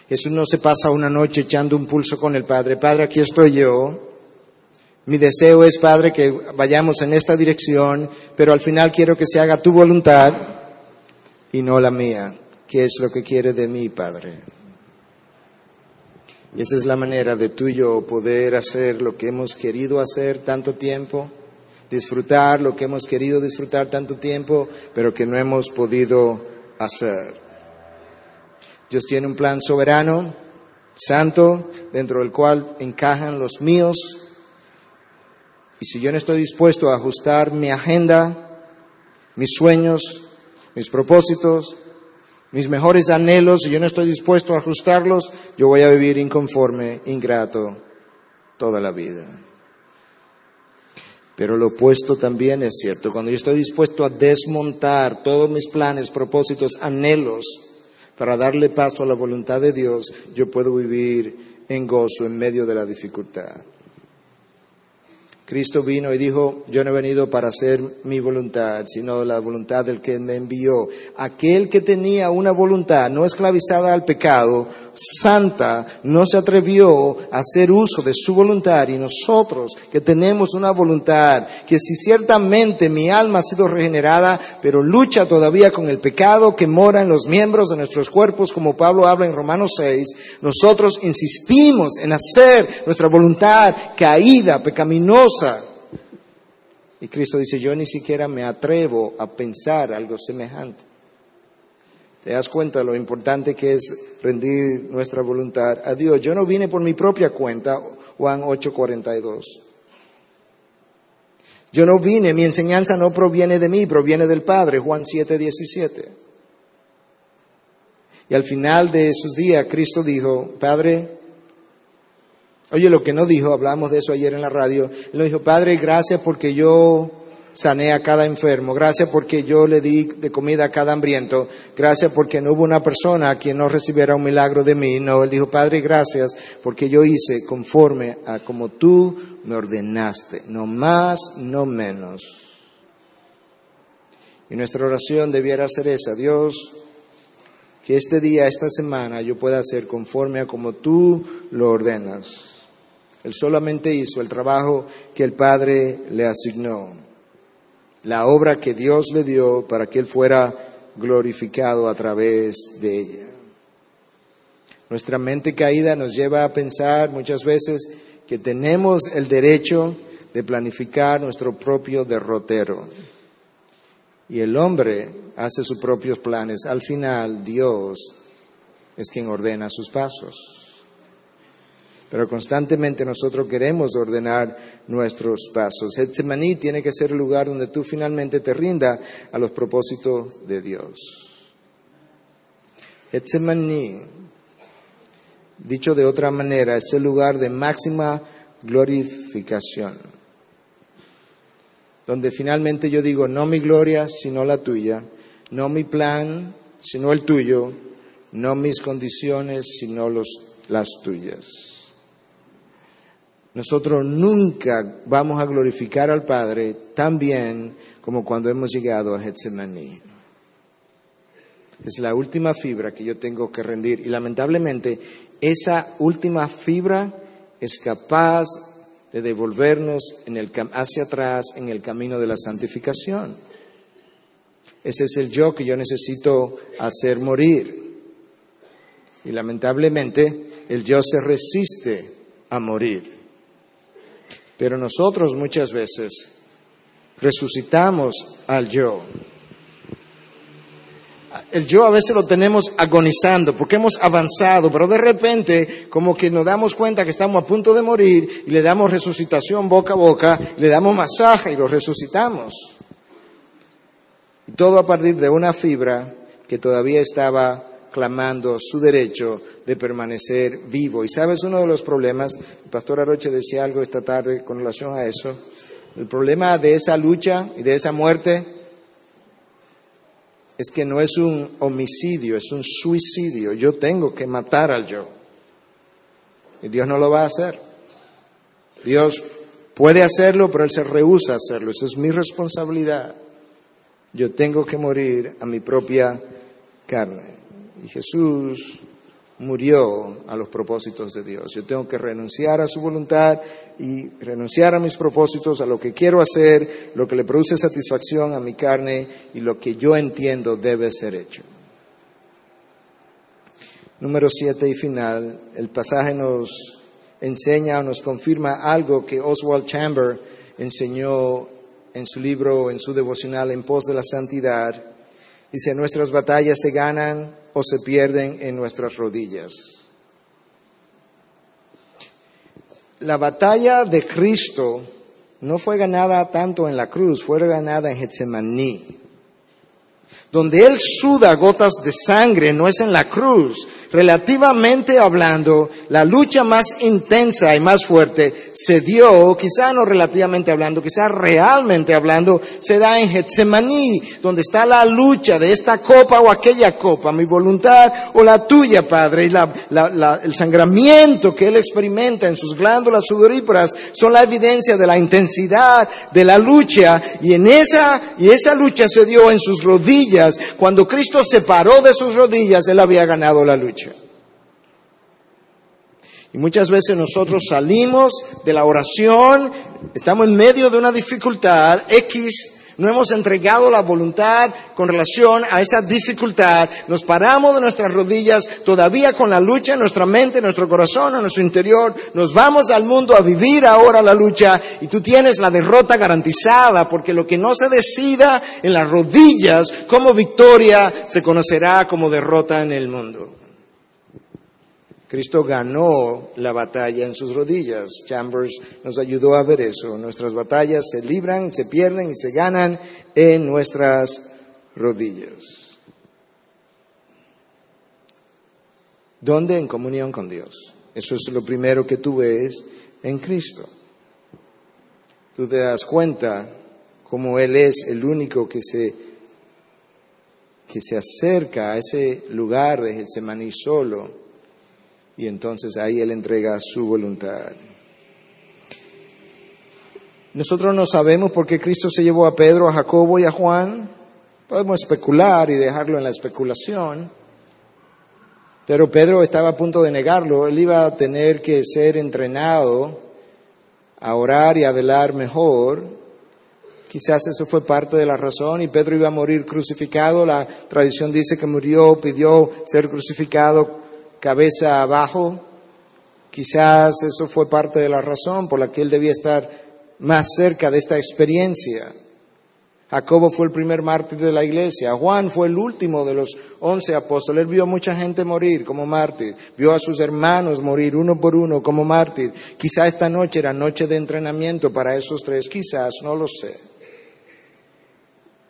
Jesús no se pasa una noche echando un pulso con el Padre. Padre, aquí estoy yo. Mi deseo es, Padre, que vayamos en esta dirección, pero al final quiero que se haga tu voluntad y no la mía. ¿Qué es lo que quiere de mí, Padre? Y esa es la manera de tú y yo poder hacer lo que hemos querido hacer tanto tiempo, disfrutar lo que hemos querido disfrutar tanto tiempo, pero que no hemos podido hacer. Dios tiene un plan soberano, santo, dentro del cual encajan los míos. Y si yo no estoy dispuesto a ajustar mi agenda, mis sueños, mis propósitos, mis mejores anhelos, y yo no estoy dispuesto a ajustarlos, yo voy a vivir inconforme, ingrato toda la vida. Pero lo opuesto también es cierto. Cuando yo estoy dispuesto a desmontar todos mis planes, propósitos, anhelos, para darle paso a la voluntad de Dios, yo puedo vivir en gozo en medio de la dificultad. Cristo vino y dijo, yo no he venido para hacer mi voluntad, sino la voluntad del que me envió. Aquel que tenía una voluntad no esclavizada al pecado, santa, no se atrevió a hacer uso de su voluntad y nosotros que tenemos una voluntad, que si ciertamente mi alma ha sido regenerada, pero lucha todavía con el pecado que mora en los miembros de nuestros cuerpos, como Pablo habla en Romanos 6, nosotros insistimos en hacer nuestra voluntad caída, pecaminosa, y Cristo dice, yo ni siquiera me atrevo a pensar algo semejante. ¿Te das cuenta lo importante que es rendir nuestra voluntad a Dios? Yo no vine por mi propia cuenta, Juan 8:42. Yo no vine, mi enseñanza no proviene de mí, proviene del Padre, Juan 7:17. Y al final de esos días Cristo dijo, Padre, Oye, lo que no dijo, hablamos de eso ayer en la radio, él dijo, Padre, gracias porque yo sané a cada enfermo, gracias porque yo le di de comida a cada hambriento, gracias porque no hubo una persona a quien no recibiera un milagro de mí. No, él dijo, Padre, gracias porque yo hice conforme a como tú me ordenaste, no más, no menos. Y nuestra oración debiera ser esa, Dios, que este día, esta semana, yo pueda hacer conforme a como tú lo ordenas. Él solamente hizo el trabajo que el Padre le asignó, la obra que Dios le dio para que Él fuera glorificado a través de ella. Nuestra mente caída nos lleva a pensar muchas veces que tenemos el derecho de planificar nuestro propio derrotero. Y el hombre hace sus propios planes. Al final, Dios es quien ordena sus pasos. Pero constantemente nosotros queremos ordenar nuestros pasos. Getsemaní tiene que ser el lugar donde tú finalmente te rinda a los propósitos de Dios. Getsemaní, dicho de otra manera, es el lugar de máxima glorificación. Donde finalmente yo digo, no mi gloria, sino la tuya, no mi plan, sino el tuyo, no mis condiciones, sino los, las tuyas. Nosotros nunca vamos a glorificar al Padre tan bien como cuando hemos llegado a Getsemaní. Es la última fibra que yo tengo que rendir y lamentablemente esa última fibra es capaz de devolvernos hacia atrás en el camino de la santificación. Ese es el yo que yo necesito hacer morir. Y lamentablemente el yo se resiste a morir. Pero nosotros muchas veces resucitamos al yo. El yo a veces lo tenemos agonizando porque hemos avanzado, pero de repente como que nos damos cuenta que estamos a punto de morir y le damos resucitación boca a boca, le damos masaje y lo resucitamos. Y todo a partir de una fibra que todavía estaba clamando su derecho de permanecer vivo. Y sabes, uno de los problemas, el pastor Aroche decía algo esta tarde con relación a eso, el problema de esa lucha y de esa muerte es que no es un homicidio, es un suicidio. Yo tengo que matar al yo. Y Dios no lo va a hacer. Dios puede hacerlo, pero Él se rehúsa a hacerlo. Eso es mi responsabilidad. Yo tengo que morir a mi propia carne. Y Jesús murió a los propósitos de Dios. Yo tengo que renunciar a su voluntad y renunciar a mis propósitos, a lo que quiero hacer, lo que le produce satisfacción a mi carne y lo que yo entiendo debe ser hecho. Número siete y final, el pasaje nos enseña o nos confirma algo que Oswald Chamber enseñó en su libro, en su devocional En pos de la santidad. Dice, nuestras batallas se ganan o se pierden en nuestras rodillas. La batalla de Cristo no fue ganada tanto en la cruz, fue ganada en Getsemaní. Donde Él suda gotas de sangre no es en la cruz, Relativamente hablando, la lucha más intensa y más fuerte se dio, quizá no relativamente hablando, quizá realmente hablando, se da en Getsemaní, donde está la lucha de esta copa o aquella copa, mi voluntad o la tuya, Padre, y el sangramiento que él experimenta en sus glándulas sudoríparas son la evidencia de la intensidad de la lucha y en esa, y esa lucha se dio en sus rodillas. Cuando Cristo se paró de sus rodillas, él había ganado la lucha. Y muchas veces nosotros salimos de la oración, estamos en medio de una dificultad X, no hemos entregado la voluntad con relación a esa dificultad, nos paramos de nuestras rodillas todavía con la lucha en nuestra mente, en nuestro corazón, en nuestro interior, nos vamos al mundo a vivir ahora la lucha y tú tienes la derrota garantizada porque lo que no se decida en las rodillas como victoria se conocerá como derrota en el mundo. Cristo ganó la batalla en sus rodillas. Chambers nos ayudó a ver eso. Nuestras batallas se libran, se pierden y se ganan en nuestras rodillas. ¿Dónde? En comunión con Dios. Eso es lo primero que tú ves en Cristo. Tú te das cuenta como Él es el único que se, que se acerca a ese lugar de Getsemaní solo y entonces ahí Él entrega su voluntad. Nosotros no sabemos por qué Cristo se llevó a Pedro, a Jacobo y a Juan. Podemos especular y dejarlo en la especulación. Pero Pedro estaba a punto de negarlo. Él iba a tener que ser entrenado a orar y a velar mejor. Quizás eso fue parte de la razón y Pedro iba a morir crucificado. La tradición dice que murió, pidió ser crucificado cabeza abajo. Quizás eso fue parte de la razón por la que él debía estar más cerca de esta experiencia. Jacobo fue el primer mártir de la iglesia. Juan fue el último de los once apóstoles. Él vio a mucha gente morir como mártir. Vio a sus hermanos morir uno por uno como mártir. Quizás esta noche era noche de entrenamiento para esos tres. Quizás, no lo sé.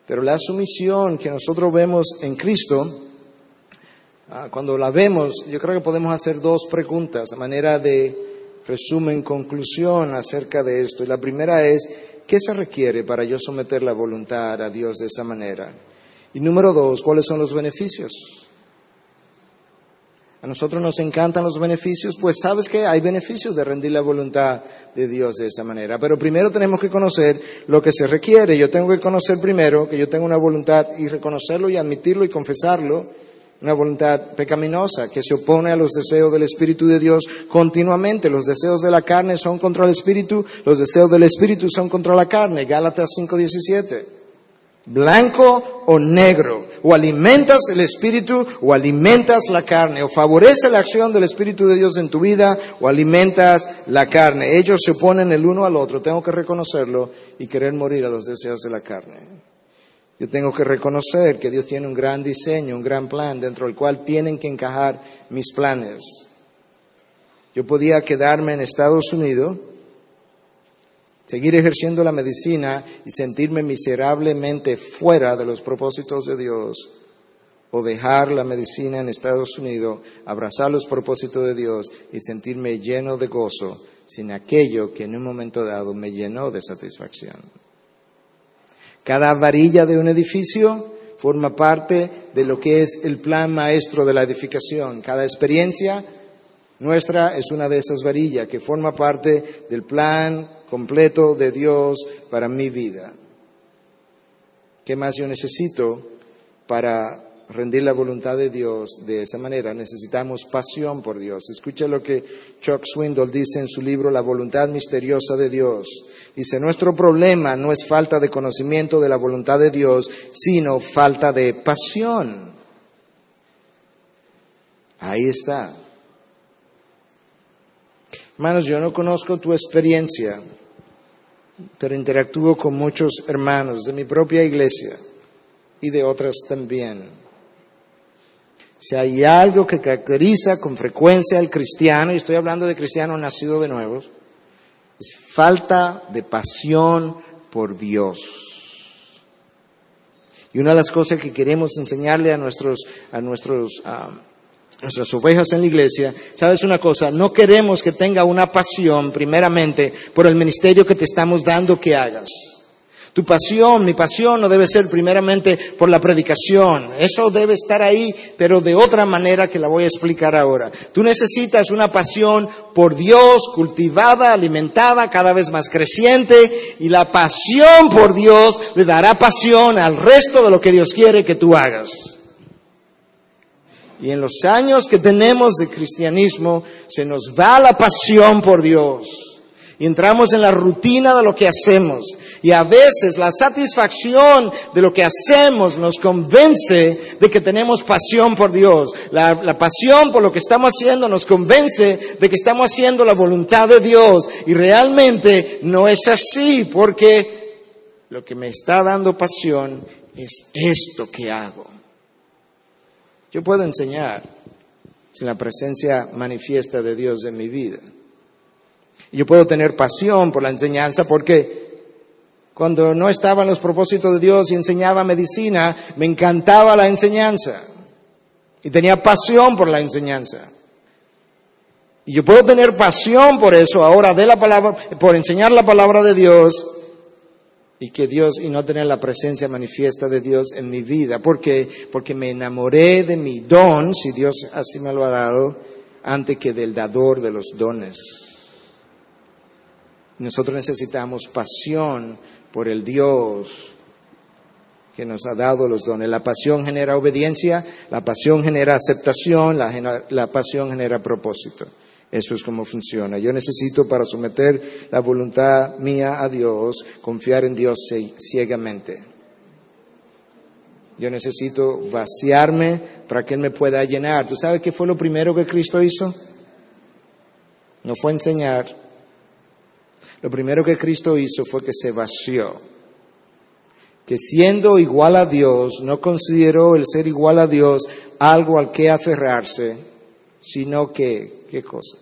Pero la sumisión que nosotros vemos en Cristo cuando la vemos, yo creo que podemos hacer dos preguntas a manera de resumen, conclusión acerca de esto. Y la primera es, ¿qué se requiere para yo someter la voluntad a Dios de esa manera? Y número dos, ¿cuáles son los beneficios? A nosotros nos encantan los beneficios, pues sabes que hay beneficios de rendir la voluntad de Dios de esa manera. Pero primero tenemos que conocer lo que se requiere. Yo tengo que conocer primero que yo tengo una voluntad y reconocerlo y admitirlo y confesarlo una voluntad pecaminosa que se opone a los deseos del Espíritu de Dios continuamente. Los deseos de la carne son contra el Espíritu, los deseos del Espíritu son contra la carne. Gálatas 5:17. Blanco o negro. O alimentas el Espíritu o alimentas la carne. O favorece la acción del Espíritu de Dios en tu vida o alimentas la carne. Ellos se oponen el uno al otro. Tengo que reconocerlo y querer morir a los deseos de la carne. Yo tengo que reconocer que Dios tiene un gran diseño, un gran plan dentro del cual tienen que encajar mis planes. Yo podía quedarme en Estados Unidos, seguir ejerciendo la medicina y sentirme miserablemente fuera de los propósitos de Dios, o dejar la medicina en Estados Unidos, abrazar los propósitos de Dios y sentirme lleno de gozo sin aquello que en un momento dado me llenó de satisfacción. Cada varilla de un edificio forma parte de lo que es el plan maestro de la edificación. Cada experiencia nuestra es una de esas varillas que forma parte del plan completo de Dios para mi vida. ¿Qué más yo necesito para rendir la voluntad de Dios de esa manera? Necesitamos pasión por Dios. Escucha lo que Chuck Swindoll dice en su libro La voluntad misteriosa de Dios. Dice, nuestro problema no es falta de conocimiento de la voluntad de Dios, sino falta de pasión. Ahí está. Hermanos, yo no conozco tu experiencia, pero interactúo con muchos hermanos de mi propia iglesia y de otras también. Si hay algo que caracteriza con frecuencia al cristiano, y estoy hablando de cristiano nacido de nuevos, es falta de pasión por Dios. Y una de las cosas que queremos enseñarle a nuestros, a nuestros nuestras ovejas en la iglesia, sabes una cosa, no queremos que tenga una pasión primeramente por el ministerio que te estamos dando que hagas. Tu pasión, mi pasión no debe ser primeramente por la predicación. Eso debe estar ahí, pero de otra manera que la voy a explicar ahora. Tú necesitas una pasión por Dios, cultivada, alimentada, cada vez más creciente, y la pasión por Dios le dará pasión al resto de lo que Dios quiere que tú hagas. Y en los años que tenemos de cristianismo se nos va la pasión por Dios. Y entramos en la rutina de lo que hacemos. Y a veces la satisfacción de lo que hacemos nos convence de que tenemos pasión por Dios. La, pasión por lo que estamos haciendo nos convence de que estamos haciendo la voluntad de Dios. Y realmente no es así porque lo que me está dando pasión es esto que hago. Yo puedo enseñar sin la presencia manifiesta de Dios en mi vida. Yo puedo tener pasión por la enseñanza porque cuando no estaba en los propósitos de Dios y enseñaba medicina, me encantaba la enseñanza y tenía pasión por la enseñanza. Y yo puedo tener pasión por eso ahora de la palabra, por enseñar la palabra de Dios y que Dios y no tener la presencia manifiesta de Dios en mi vida, porque porque me enamoré de mi don, si Dios así me lo ha dado, antes que del dador de los dones. Nosotros necesitamos pasión por el Dios que nos ha dado los dones. La pasión genera obediencia, la pasión genera aceptación, la, pasión genera propósito. Eso es como funciona. Yo necesito para someter la voluntad mía a Dios, confiar en Dios ciegamente. Yo necesito vaciarme para que Él me pueda llenar. ¿Tú sabes qué fue lo primero que Cristo hizo? No fue enseñar. Lo primero que Cristo hizo fue que se vació. Que siendo igual a Dios, no consideró el ser igual a Dios algo al que aferrarse, sino que ¿Qué cosa?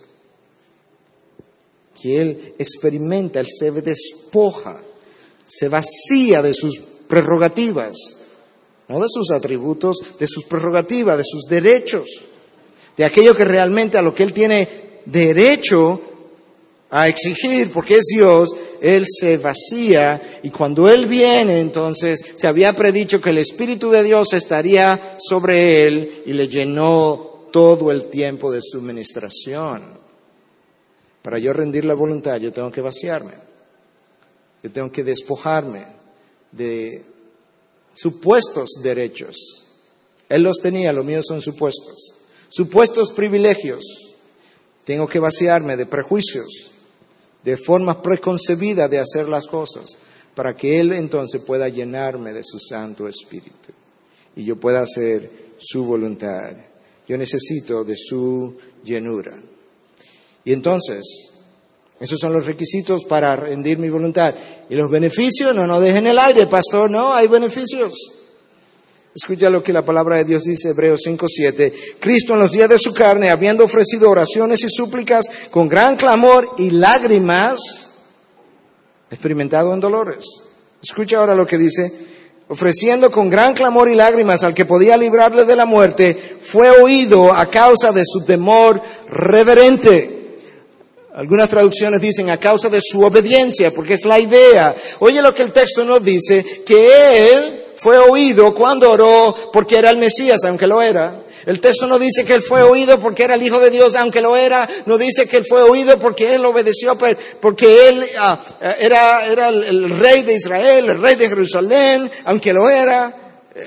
Que Él experimenta, Él se despoja, se vacía de sus prerrogativas, no de sus atributos, de sus prerrogativas, de sus derechos, de aquello que realmente a lo que Él tiene derecho a exigir, porque es Dios, Él se vacía y cuando Él viene, entonces se había predicho que el Espíritu de Dios estaría sobre Él y le llenó todo el tiempo de su ministración. Para yo rendir la voluntad, yo tengo que vaciarme. Yo tengo que despojarme de supuestos derechos. Él los tenía, los míos son supuestos. Supuestos privilegios. Tengo que vaciarme de prejuicios, de formas preconcebidas de hacer las cosas, para que Él entonces pueda llenarme de su Santo Espíritu y yo pueda hacer su voluntad. Yo necesito de su llenura. Y entonces, esos son los requisitos para rendir mi voluntad. Y los beneficios, no nos dejen el aire, pastor, no, hay beneficios. Escucha lo que la palabra de Dios dice, Hebreos 5:7. Cristo en los días de su carne, habiendo ofrecido oraciones y súplicas con gran clamor y lágrimas, experimentado en dolores. Escucha ahora lo que dice, ofreciendo con gran clamor y lágrimas al que podía librarle de la muerte, fue oído a causa de su temor reverente. Algunas traducciones dicen a causa de su obediencia, porque es la idea. Oye lo que el texto nos dice, que él fue oído cuando oró porque era el Mesías, aunque lo era. El texto no dice que él fue oído porque era el Hijo de Dios, aunque lo era. No dice que él fue oído porque él obedeció, porque él ah, era, era el rey de Israel, el rey de Jerusalén, aunque lo era.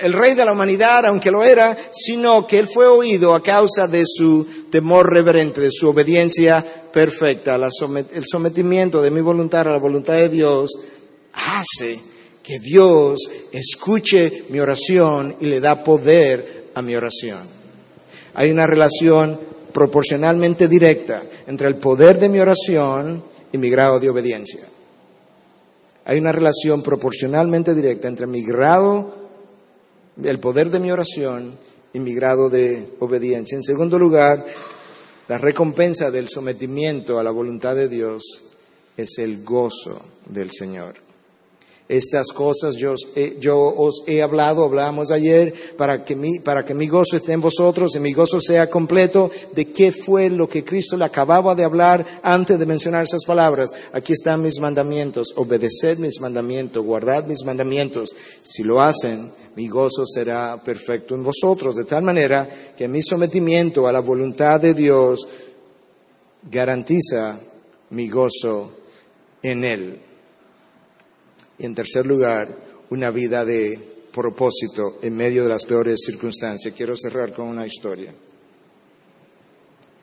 El rey de la humanidad, aunque lo era, sino que él fue oído a causa de su temor reverente, de su obediencia perfecta. el sometimiento de mi voluntad a la voluntad de Dios hace que Dios escuche mi oración y le da poder a mi oración. Hay una relación proporcionalmente directa entre el poder de mi oración y mi grado de obediencia. Hay una relación proporcionalmente directa entre mi grado, el poder de mi oración y mi grado de obediencia. En segundo lugar, la recompensa del sometimiento a la voluntad de Dios es el gozo del Señor. Estas cosas yo, yo os he hablado, hablamos ayer, para que, mi, para que mi gozo esté en vosotros y mi gozo sea completo. ¿De qué fue lo que Cristo le acababa de hablar antes de mencionar esas palabras? Aquí están mis mandamientos, obedeced mis mandamientos, guardad mis mandamientos. Si lo hacen, mi gozo será perfecto en vosotros, de tal manera que mi sometimiento a la voluntad de Dios garantiza mi gozo en Él. Y en tercer lugar, una vida de propósito en medio de las peores circunstancias. Quiero cerrar con una historia.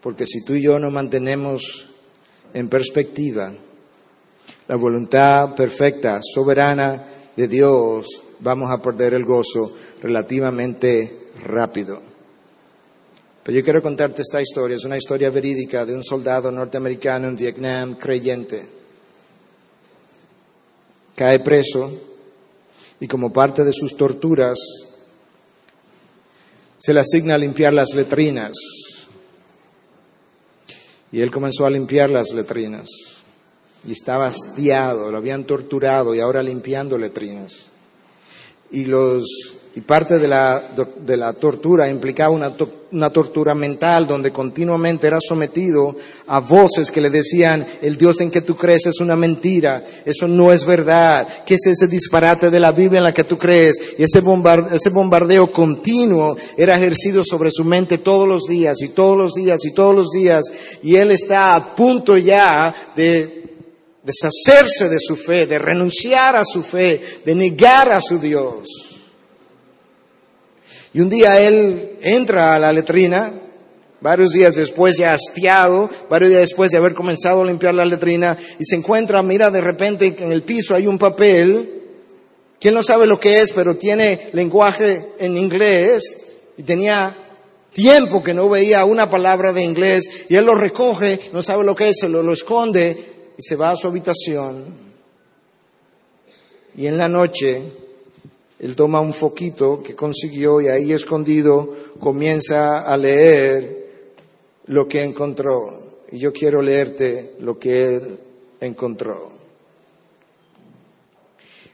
Porque si tú y yo no mantenemos en perspectiva la voluntad perfecta, soberana de Dios, vamos a perder el gozo relativamente rápido. Pero yo quiero contarte esta historia, es una historia verídica de un soldado norteamericano en Vietnam creyente cae preso y como parte de sus torturas se le asigna a limpiar las letrinas. Y él comenzó a limpiar las letrinas. Y estaba hastiado, lo habían torturado y ahora limpiando letrinas. Y los y parte de la, tortura implicaba una, una, tortura mental donde continuamente era sometido a voces que le decían, el Dios en que tú crees es una mentira, eso no es verdad, ¿qué es ese disparate de la Biblia en la que tú crees? Y ese, ese bombardeo continuo era ejercido sobre su mente todos los días y todos los días y todos los días. Y él está a punto ya de deshacerse de su fe, de renunciar a su fe, de negar a su Dios. Y un día él entra a la letrina, varios días después ya hastiado, varios días después de haber comenzado a limpiar la letrina, y se encuentra, mira de repente en el piso hay un papel, ¿quién no sabe lo que es, pero tiene lenguaje en inglés, y tenía tiempo que no veía una palabra de inglés, y él lo recoge, no sabe lo que es, se lo esconde, y se va a su habitación. Y en la noche él toma un foquito que consiguió y ahí escondido comienza a leer lo que encontró. Y yo quiero leerte lo que él encontró.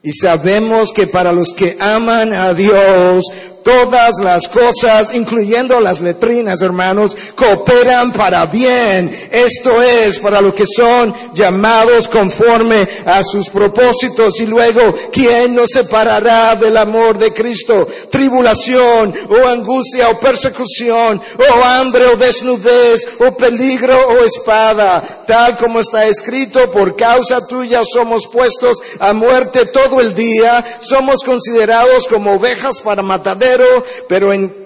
Y sabemos que para los que aman a Dios, Todas las cosas, incluyendo las letrinas, hermanos, cooperan para bien. Esto es para los que son llamados conforme a sus propósitos. Y luego, ¿quién nos separará del amor de Cristo? Tribulación, o angustia, o persecución, o hambre, o desnudez, o peligro, o espada. Tal como está escrito, por causa tuya somos puestos a muerte todo el día. Somos considerados como ovejas para matadero pero en,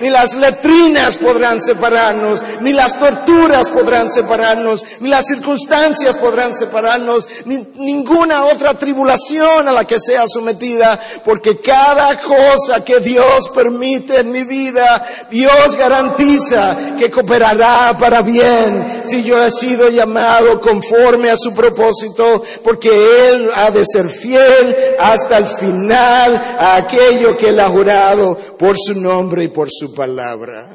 ni las letrinas podrán separarnos, ni las torturas podrán separarnos, ni las circunstancias podrán separarnos, ni ninguna otra tribulación a la que sea sometida, porque cada cosa que Dios permite en mi vida, Dios garantiza que cooperará para bien si yo he sido llamado conforme a su propósito, porque Él ha de ser fiel hasta el final a aquello que Él ha jurado por su nombre y por su palabra.